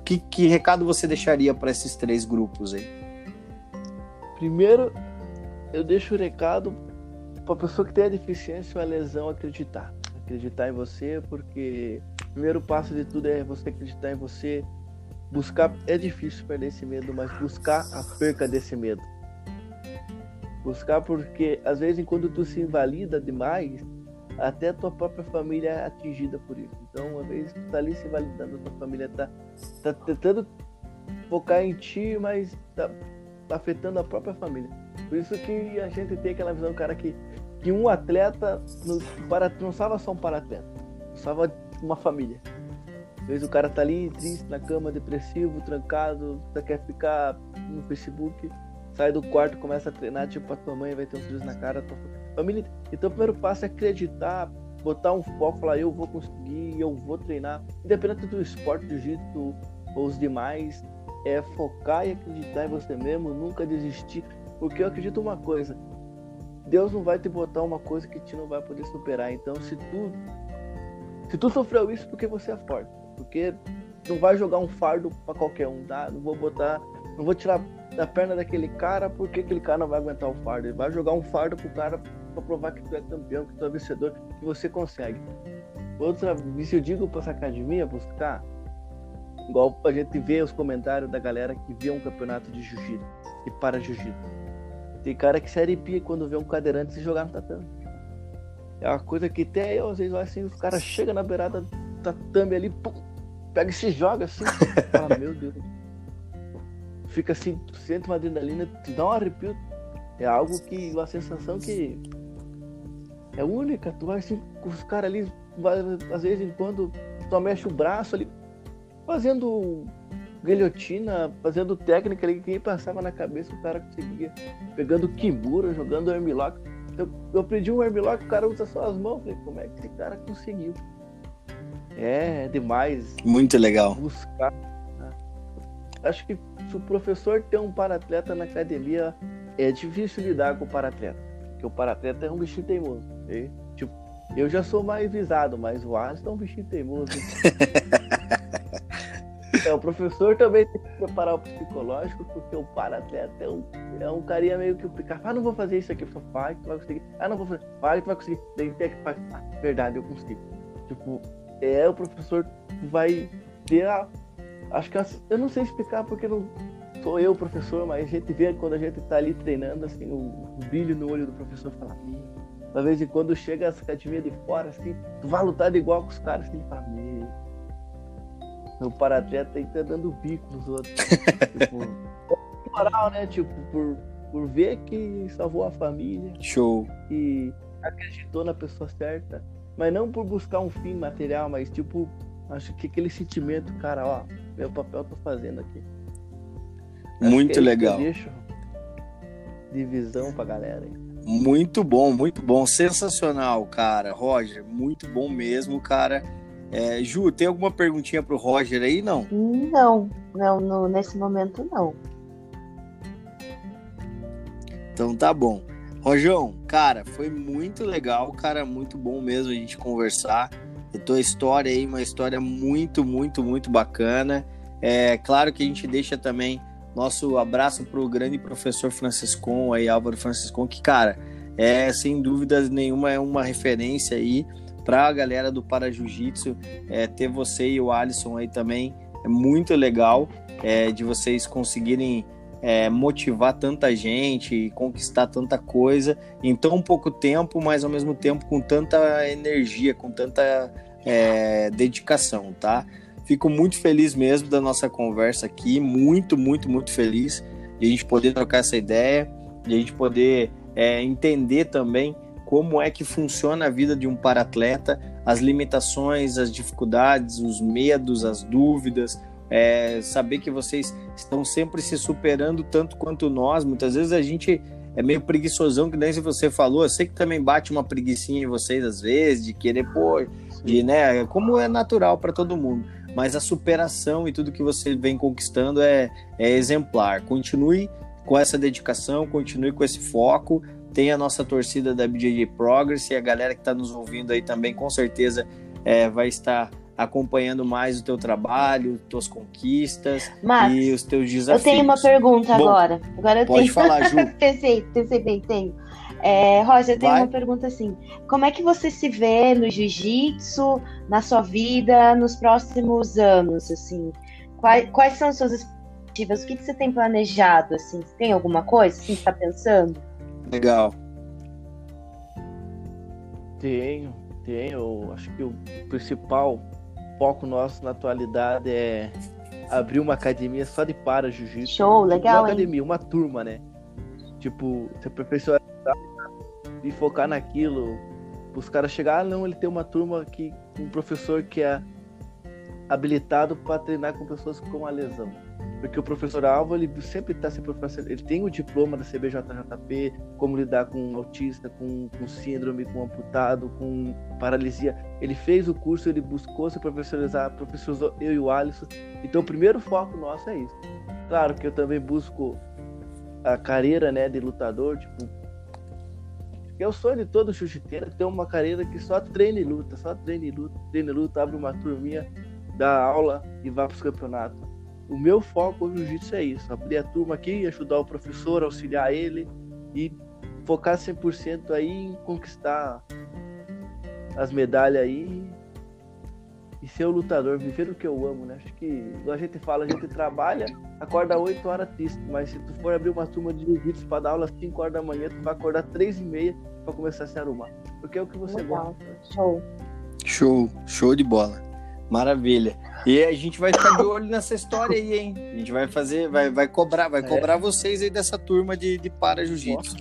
Que, que recado você deixaria para esses três grupos aí? Primeiro, eu deixo o recado para a pessoa que tem a deficiência ou a lesão acreditar. Acreditar em você, porque o primeiro passo de tudo é você acreditar em você. Buscar, é difícil perder esse medo, mas buscar a perca desse medo. Buscar porque, às vezes, quando tu se invalida demais, até a tua própria família é atingida por isso. Então, uma vez tu tá ali se validando, a tua família tá, tá tentando focar em ti, mas tá afetando a própria família. Por isso que a gente tem aquela visão, cara, que, que um atleta no, para, não salva só um para-atleta, salva uma família. Às vezes o cara tá ali triste na cama, depressivo, trancado, quer ficar no Facebook, sai do quarto, começa a treinar, tipo, a tua mãe vai ter um sorriso na cara, tua família. Então o primeiro passo é acreditar, botar um foco, falar eu vou conseguir, eu vou treinar, independente do esporte, do jeito ou os demais, é focar e acreditar em você mesmo, nunca desistir, porque eu acredito uma coisa, Deus não vai te botar uma coisa que tu não vai poder superar. Então, se tu se tu sofreu isso, porque você é forte, porque não vai jogar um fardo para qualquer um, tá? Não vou botar, não vou tirar da perna daquele cara porque aquele cara não vai aguentar o fardo. Ele vai jogar um fardo pro cara para provar que tu é campeão, que tu é vencedor, que você consegue. Outra, se eu digo para essa academia buscar, igual a gente vê os comentários da galera que vê um campeonato de jiu-jitsu e para jiu-jitsu. Tem cara que se arrepia quando vê um cadeirante se jogar no tatame. É uma coisa que até eu, às vezes, assim, os caras chegam na beirada do tatame ali, pum, pega e se joga assim. [LAUGHS] fala, meu Deus. Fica assim, sente uma adrenalina, te dá um arrepio. É algo que, uma sensação que é única. Tu vai assim, com os caras ali, vai, às vezes, quando tu mexe o braço ali, fazendo guilhotina, fazendo técnica ali que nem passava na cabeça, o cara conseguia. Pegando Kimura, jogando armlock. Eu, eu pedi um armlock, o cara usa só as mãos. Falei, como é que esse cara conseguiu? É, é demais. Muito legal. Buscar. Né? Acho que se o professor tem um paratleta na academia, é difícil lidar com o paratleta. Porque o paratleta é um bichinho teimoso. E, tipo, eu já sou mais visado, mas o Alisson é um bichinho teimoso. [LAUGHS] É, o professor também tem que preparar o psicológico, porque o para-atleta é um, é um carinha meio que picar. Ah, não vou fazer isso aqui. Vai que tu vai conseguir. Ah, não vou fazer. Vai que tu vai conseguir. Tem que fazer. Ah, verdade, eu consigo. Tipo, é o professor vai ter a. Acho que eu não sei explicar porque não sou eu professor, mas a gente vê quando a gente tá ali treinando, assim, o, o brilho no olho do professor fala, uma vez em quando chega essa academia de fora, assim, tu vai lutar de igual com os caras, assim, ele fala, meu o paratleta aí tá dando bico nos outros. [LAUGHS] tipo, moral, né? Tipo, por, por ver que salvou a família. Show. E acreditou na pessoa certa. Mas não por buscar um fim material, mas tipo, acho que aquele sentimento, cara, ó, meu papel tô fazendo aqui. Muito é legal. deixo de visão pra galera. Hein? Muito bom, muito bom. Sensacional, cara. Roger, muito bom mesmo, cara. É, Ju, tem alguma perguntinha pro Roger aí? Não? Não, não, no, nesse momento não. Então tá bom. Rojão, cara, foi muito legal, cara, muito bom mesmo a gente conversar. A tua história aí, uma história muito, muito, muito bacana. É claro que a gente deixa também nosso abraço pro grande professor Franciscon aí, Álvaro Franciscon, que, cara, é sem dúvidas nenhuma é uma referência aí para a galera do Para Jiu-Jitsu, é, ter você e o Alisson aí também é muito legal é, de vocês conseguirem é, motivar tanta gente e conquistar tanta coisa em tão pouco tempo, mas ao mesmo tempo com tanta energia, com tanta é, dedicação, tá? Fico muito feliz mesmo da nossa conversa aqui, muito, muito, muito feliz de a gente poder trocar essa ideia, de a gente poder é, entender também como é que funciona a vida de um paratleta, as limitações, as dificuldades, os medos, as dúvidas, é, saber que vocês estão sempre se superando tanto quanto nós. Muitas vezes a gente é meio preguiçosão, que nem se você falou. Eu sei que também bate uma preguiçinha em vocês às vezes, de querer pôr, de, né? Como é natural para todo mundo. Mas a superação e tudo que você vem conquistando é, é exemplar. Continue com essa dedicação, continue com esse foco tem a nossa torcida da BJJ Progress e a galera que está nos ouvindo aí também, com certeza, é, vai estar acompanhando mais o teu trabalho, tuas conquistas Max, e os teus desafios. Eu tenho uma pergunta Bom, agora. Agora eu pode tenho. falar, Ju. [LAUGHS] pensei, pensei bem, tenho. É, Roger, eu tenho Vai. uma pergunta assim. Como é que você se vê no jiu-jitsu, na sua vida, nos próximos anos, assim? Quais, quais são as suas expectativas? O que, que você tem planejado, assim? Você tem alguma coisa assim, que você tá pensando? Legal. Tenho, tenho. Eu Acho que o principal foco nosso na atualidade é abrir uma academia só de para jiu-jitsu. Show, Tipo, legal, Uma hein? academia, uma turma, né? Tipo, ser professor e focar naquilo. Os caras chegar, ah, não, ele tem uma turma que um professor que é habilitado para treinar com pessoas com a lesão. Porque o professor Alvo, ele sempre está se professor, ele tem o diploma da CBJJP, como lidar com autista, com, com síndrome, com amputado, com paralisia. Ele fez o curso, ele buscou se profissionalizar, professorizou eu e o Alisson. Então o primeiro foco nosso é isso. Claro que eu também busco a carreira, né, de lutador, tipo, porque é o sonho de todo jiu-jiteiro é ter uma carreira que só treina e luta, só treina e luta, treina e luta, abre uma turminha, dá aula e vai para os campeonatos. O meu foco no jiu-jitsu é isso, abrir a turma aqui, ajudar o professor, auxiliar ele e focar 100% aí em conquistar as medalhas aí e ser o lutador, viver o que eu amo, né? Acho que a gente fala, a gente trabalha, acorda 8 horas triste, mas se tu for abrir uma turma de jiu-jitsu para dar aula às 5 horas da manhã, tu vai acordar 3 e meia para começar a se arrumar. Porque é o que você Legal. gosta. Show. Show, show de bola. Maravilha. E a gente vai ficar de olho nessa história aí, hein? A gente vai fazer, vai, vai cobrar, vai É. cobrar vocês aí dessa turma de, de para jiu-jitsu.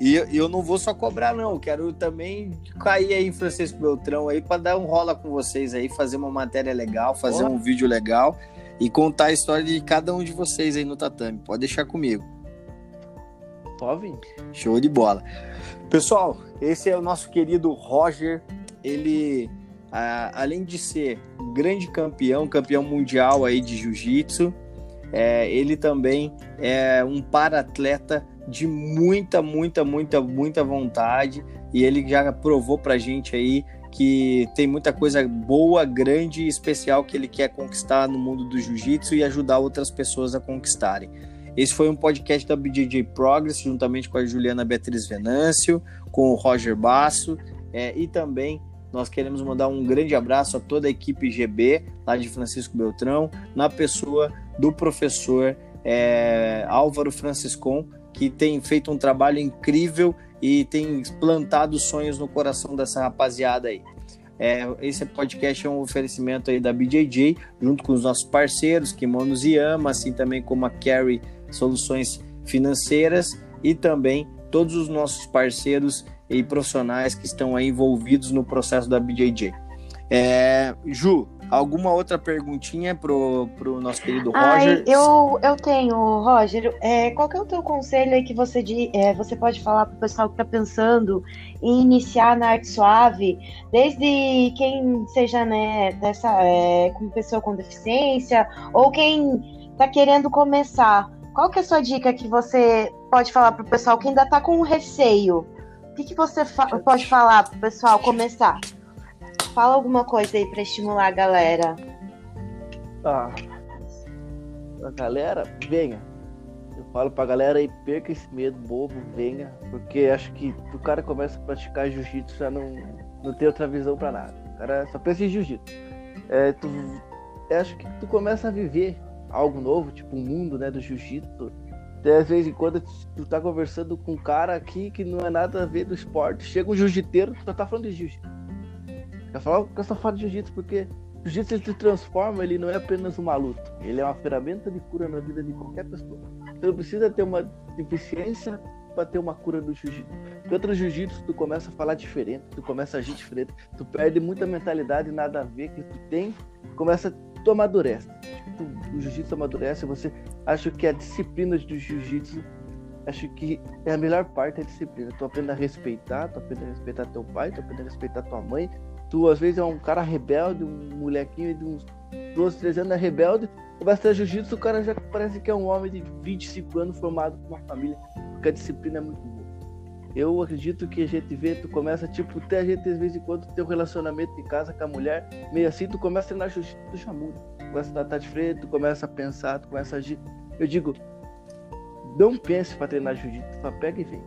E eu- não vou só cobrar, não. Quero também cair aí em Francisco Beltrão aí para dar um rola com vocês aí, fazer uma matéria legal, fazer um vídeo legal e contar a história de cada um de vocês aí no tatame. Pode deixar comigo. Pode vir. Show de bola. Pessoal, esse é o nosso querido Roger. Ele, ah, além de ser grande campeão, campeão mundial aí de jiu-jitsu, é, ele também é um para-atleta de muita, muita, muita, muita vontade. E ele já provou pra gente aí que tem muita coisa boa, grande e especial que ele quer conquistar no mundo do jiu-jitsu e ajudar outras pessoas a conquistarem. Esse foi um podcast da BJJ Progress, juntamente com a Juliana Beatriz Venâncio, com o Roger Basso, é, e também nós queremos mandar um grande abraço a toda a equipe GB, lá de Francisco Beltrão, na pessoa do professor é, Álvaro Franciscon, que tem feito um trabalho incrível e tem plantado sonhos no coração dessa rapaziada aí. É, esse podcast é um oferecimento aí da BJJ, junto com os nossos parceiros, Kimonos e Ama, assim também como a Carry Soluções Financeiras e também todos os nossos parceiros e profissionais que estão aí envolvidos no processo da BJJ. É, Ju, alguma outra perguntinha pro, pro nosso querido Ai, Roger? eu, eu tenho, Roger. É, qual que é o teu conselho aí que você, é, você pode falar para o pessoal que está pensando em iniciar na arte suave, desde quem seja né, dessa, é, com pessoa com deficiência ou quem está querendo começar? Qual que é a sua dica que você pode falar para o pessoal que ainda está com receio? O que, que você fa- pode falar para o pessoal começar? Fala alguma coisa aí para estimular a galera. Ah, a galera, venha. Eu falo pra galera aí, perca esse medo bobo, venha. Porque acho que o cara começa a praticar jiu-jitsu já não, não tem outra visão pra nada. O cara só pensa em jiu-jitsu. É, acho que tu começa a viver algo novo, tipo o mundo né, do jiu-jitsu. Às vezes em quando tu tá conversando com um cara aqui que não é nada a ver do esporte, chega um jiu-jiteiro, tu tá falando de jiu-jitsu. Quer falar que eu só falo de jiu-jitsu porque o jiu-jitsu ele se transforma, ele não é apenas uma luta. Ele é uma ferramenta de cura na vida de qualquer pessoa. Você não precisa ter uma deficiência para ter uma cura do jiu-jitsu. Porque outro jiu-jitsu tu começa a falar diferente, tu começa a agir diferente, tu perde muita mentalidade nada a ver que tu tem, começa tu amadurece. Tu, o jiu-jitsu amadurece, você acha que a disciplina do jiu-jitsu acho que é a melhor parte da disciplina. Tu aprende a respeitar, tu aprende a respeitar teu pai, tu aprende a respeitar tua mãe. Tu às vezes é um cara rebelde, um molequinho de uns 12, 13 anos é rebelde, começa a jiu-jitsu, o cara já parece que é um homem de 25 anos formado com uma família, porque a disciplina é muito boa. Eu acredito que a gente vê, tu começa, tipo, até a gente, às vezes, quando teu relacionamento em casa com a mulher, meio assim, tu começa a treinar jiu-jitsu, tu já muda. Tu começa a tratar de frente, tu começa a pensar, tu começa a agir. Eu digo, não pense para treinar jiu-jitsu, só pega e vem.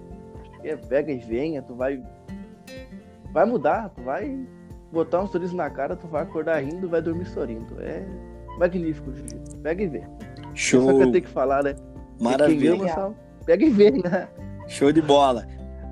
É, pega e venha, tu vai. Vai mudar, tu vai botar um sorriso na cara, tu vai acordar rindo, vai dormir sorrindo. É magnífico o jiu-jitsu. Pega e vê. Show. É só que eu tenho que falar, né? Maravilha. Ama, só pega e vê, né? Show de bola.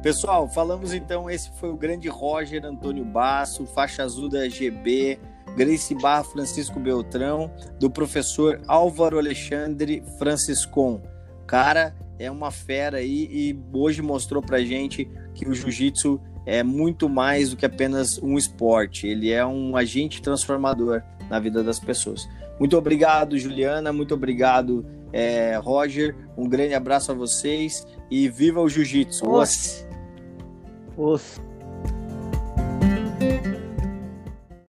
Pessoal, falamos então, esse foi o grande Roger Antônio Basso, faixa azul da GB, Grace Barra Francisco Beltrão, do professor Álvaro Alexandre Franciscon. Cara, é uma fera aí e hoje mostrou pra gente que o jiu-jitsu é muito mais do que apenas um esporte, ele é um agente transformador na vida das pessoas. Muito obrigado, Juliana, muito obrigado, é, Roger, um grande abraço a vocês e viva o jiu-jitsu! Os.